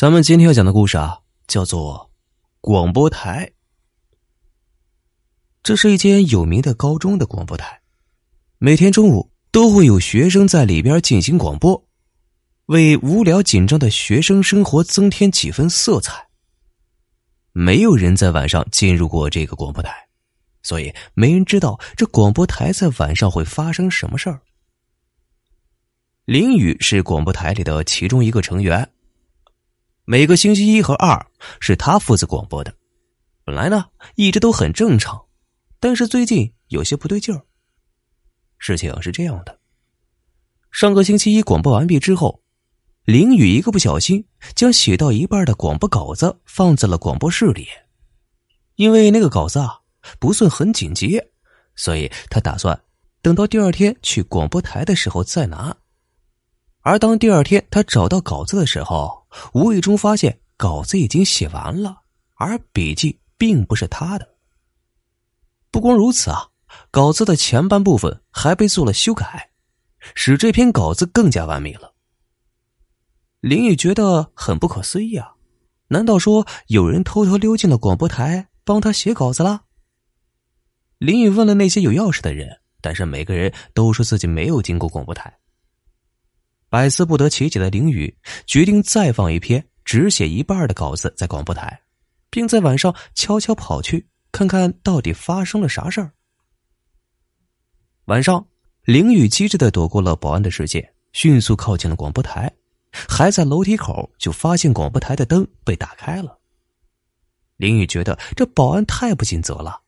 咱们今天要讲的故事啊，叫做广播台。这是一间有名的高中的广播台，每天中午都会有学生在里边进行广播，为无聊紧张的学生生活增添几分色彩。没有人在晚上进入过这个广播台，所以没人知道这广播台在晚上会发生什么事儿。林雨是广播台里的其中一个成员。每个星期一和二是他负责广播的，本来呢一直都很正常，但是最近有些不对劲儿。事情是这样的：上个星期一广播完毕之后，林雨一个不小心将写到一半的广播稿子放在了广播室里，因为那个稿子啊不算很紧急，所以他打算等到第二天去广播台的时候再拿。而当第二天他找到稿子的时候，无意中发现稿子已经写完了，而笔记并不是他的。不光如此啊，稿子的前半部分还被做了修改，使这篇稿子更加完美了。林雨觉得很不可思议啊！难道说有人偷偷溜进了广播台帮他写稿子了？林雨问了那些有钥匙的人，但是每个人都说自己没有经过广播台。百思不得其解的林雨决定再放一篇只写一半的稿子在广播台，并在晚上悄悄跑去看看到底发生了啥事儿。晚上，林雨机智的躲过了保安的视线，迅速靠近了广播台，还在楼梯口就发现广播台的灯被打开了。林雨觉得这保安太不尽责了，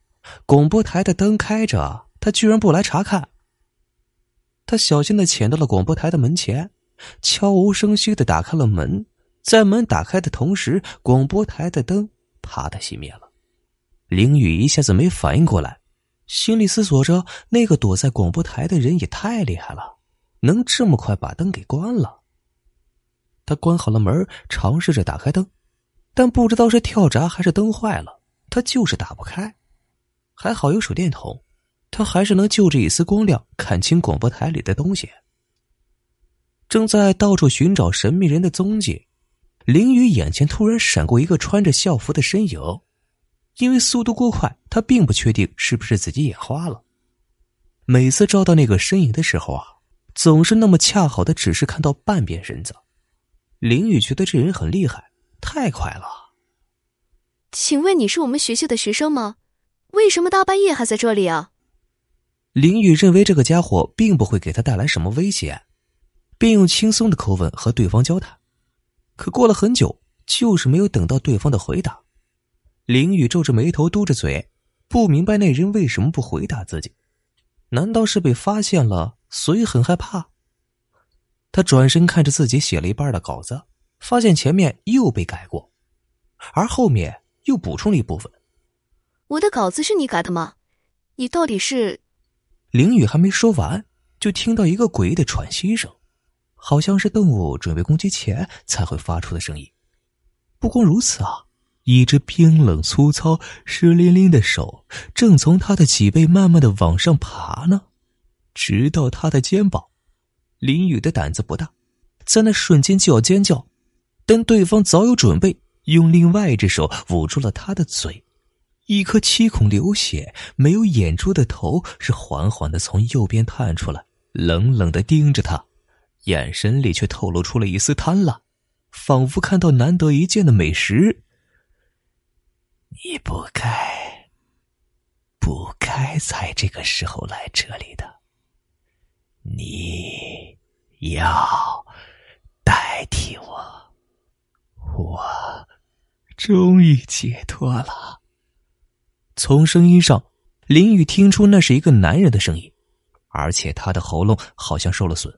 广播台的灯开着，他居然不来查看。他小心的潜到了广播台的门前，悄无声息的打开了门。在门打开的同时，广播台的灯啪的熄灭了。林雨一下子没反应过来，心里思索着：那个躲在广播台的人也太厉害了，能这么快把灯给关了。他关好了门，尝试着打开灯，但不知道是跳闸还是灯坏了，他就是打不开。还好有手电筒。他还是能就着一丝光亮看清广播台里的东西。正在到处寻找神秘人的踪迹，林雨眼前突然闪过一个穿着校服的身影。因为速度过快，他并不确定是不是自己眼花了。每次照到那个身影的时候啊，总是那么恰好的只是看到半边身子。林雨觉得这人很厉害，太快了。请问你是我们学校的学生吗？为什么大半夜还在这里啊？林雨认为这个家伙并不会给他带来什么威胁，便用轻松的口吻和对方交谈。可过了很久，就是没有等到对方的回答。林雨皱着眉头，嘟着嘴，不明白那人为什么不回答自己。难道是被发现了，所以很害怕？他转身看着自己写了一半的稿子，发现前面又被改过，而后面又补充了一部分。我的稿子是你改的吗？你到底是？林雨还没说完，就听到一个诡异的喘息声，好像是动物准备攻击前才会发出的声音。不光如此啊，一只冰冷粗糙、湿淋淋的手正从他的脊背慢慢的往上爬呢，直到他的肩膀。林雨的胆子不大，在那瞬间就要尖叫，但对方早有准备，用另外一只手捂住了他的嘴。一颗七孔流血、没有眼珠的头是缓缓的从右边探出来，冷冷的盯着他，眼神里却透露出了一丝贪婪，仿佛看到难得一见的美食。你不该，不该在这个时候来这里的。你要代替我，我终于解脱了。从声音上，林雨听出那是一个男人的声音，而且他的喉咙好像受了损，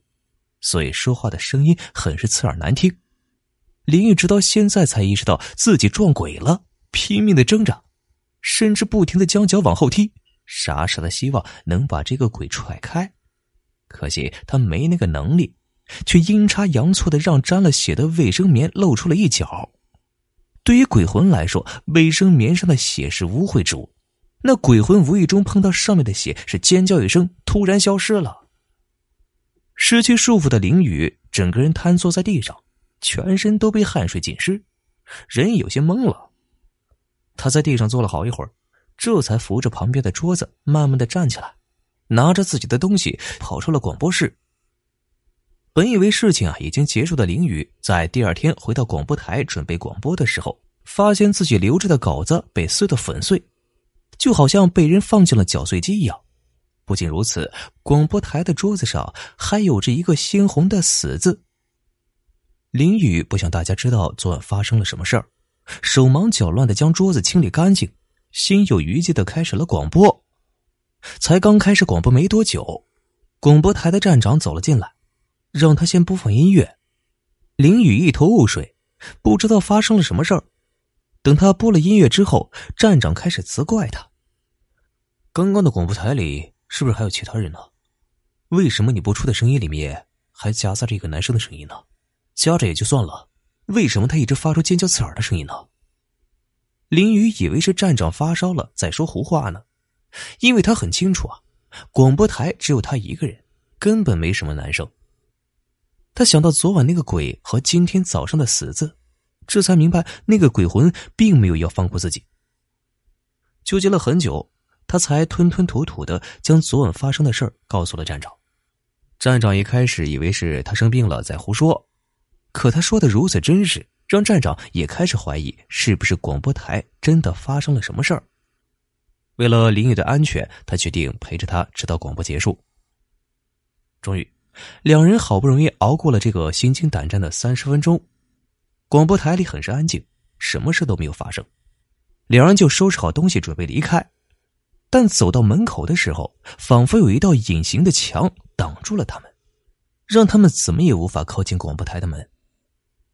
所以说话的声音很是刺耳难听。林雨直到现在才意识到自己撞鬼了，拼命的挣扎，甚至不停的将脚往后踢，傻傻的希望能把这个鬼踹开。可惜他没那个能力，却阴差阳错的让沾了血的卫生棉露出了一角。对于鬼魂来说，卫生棉上的血是污秽之物。那鬼魂无意中碰到上面的血，是尖叫一声，突然消失了。失去束缚的林雨整个人瘫坐在地上，全身都被汗水浸湿，人有些懵了。他在地上坐了好一会儿，这才扶着旁边的桌子，慢慢的站起来，拿着自己的东西跑出了广播室。本以为事情啊已经结束的林雨，在第二天回到广播台准备广播的时候，发现自己留着的稿子被撕得粉碎，就好像被人放进了搅碎机一样。不仅如此，广播台的桌子上还有着一个鲜红的“死”字。林雨不想大家知道昨晚发生了什么事儿，手忙脚乱的将桌子清理干净，心有余悸的开始了广播。才刚开始广播没多久，广播台的站长走了进来。让他先播放音乐，林雨一头雾水，不知道发生了什么事儿。等他播了音乐之后，站长开始责怪他：“刚刚的广播台里是不是还有其他人呢？为什么你播出的声音里面还夹杂着一个男生的声音呢？夹着也就算了，为什么他一直发出尖叫刺耳的声音呢？”林雨以为是站长发烧了，在说胡话呢，因为他很清楚啊，广播台只有他一个人，根本没什么男生。他想到昨晚那个鬼和今天早上的死字，这才明白那个鬼魂并没有要放过自己。纠结了很久，他才吞吞吐吐的将昨晚发生的事儿告诉了站长。站长一开始以为是他生病了在胡说，可他说的如此真实，让站长也开始怀疑是不是广播台真的发生了什么事儿。为了林雨的安全，他决定陪着他直到广播结束。终于。两人好不容易熬过了这个心惊胆战的三十分钟，广播台里很是安静，什么事都没有发生。两人就收拾好东西准备离开，但走到门口的时候，仿佛有一道隐形的墙挡住了他们，让他们怎么也无法靠近广播台的门。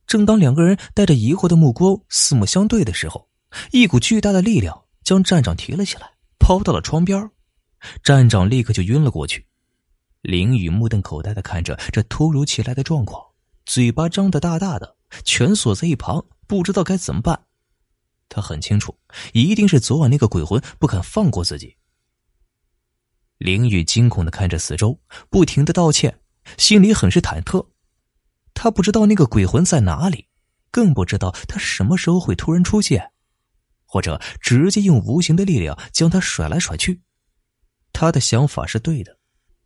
正当两个人带着疑惑的目光四目相对的时候，一股巨大的力量将站长提了起来，抛到了窗边，站长立刻就晕了过去。林雨目瞪口呆的看着这突如其来的状况，嘴巴张得大大的，蜷缩在一旁，不知道该怎么办。他很清楚，一定是昨晚那个鬼魂不肯放过自己。林雨惊恐的看着四周，不停的道歉，心里很是忐忑。他不知道那个鬼魂在哪里，更不知道他什么时候会突然出现，或者直接用无形的力量将他甩来甩去。他的想法是对的。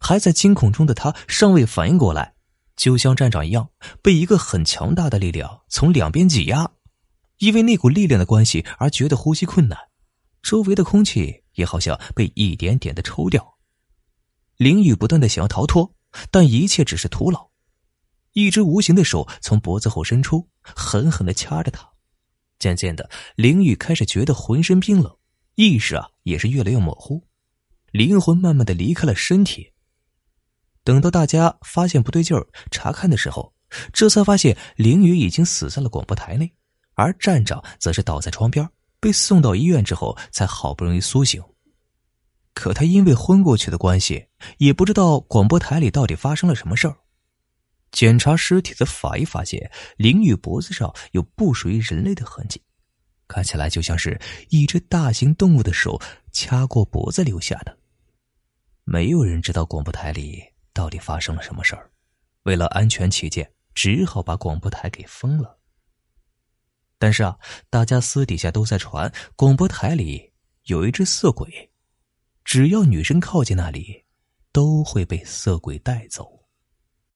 还在惊恐中的他尚未反应过来，就像站长一样，被一个很强大的力量从两边挤压，因为那股力量的关系而觉得呼吸困难，周围的空气也好像被一点点的抽掉。林雨不断的想要逃脱，但一切只是徒劳。一只无形的手从脖子后伸出，狠狠的掐着他。渐渐的，林雨开始觉得浑身冰冷，意识啊也是越来越模糊，灵魂慢慢的离开了身体。等到大家发现不对劲儿，查看的时候，这才发现林雨已经死在了广播台内，而站长则是倒在窗边，被送到医院之后才好不容易苏醒。可他因为昏过去的关系，也不知道广播台里到底发生了什么事儿。检查尸体的法医发现，林雨脖子上有不属于人类的痕迹，看起来就像是一只大型动物的手掐过脖子留下的。没有人知道广播台里。到底发生了什么事儿？为了安全起见，只好把广播台给封了。但是啊，大家私底下都在传，广播台里有一只色鬼，只要女生靠近那里，都会被色鬼带走。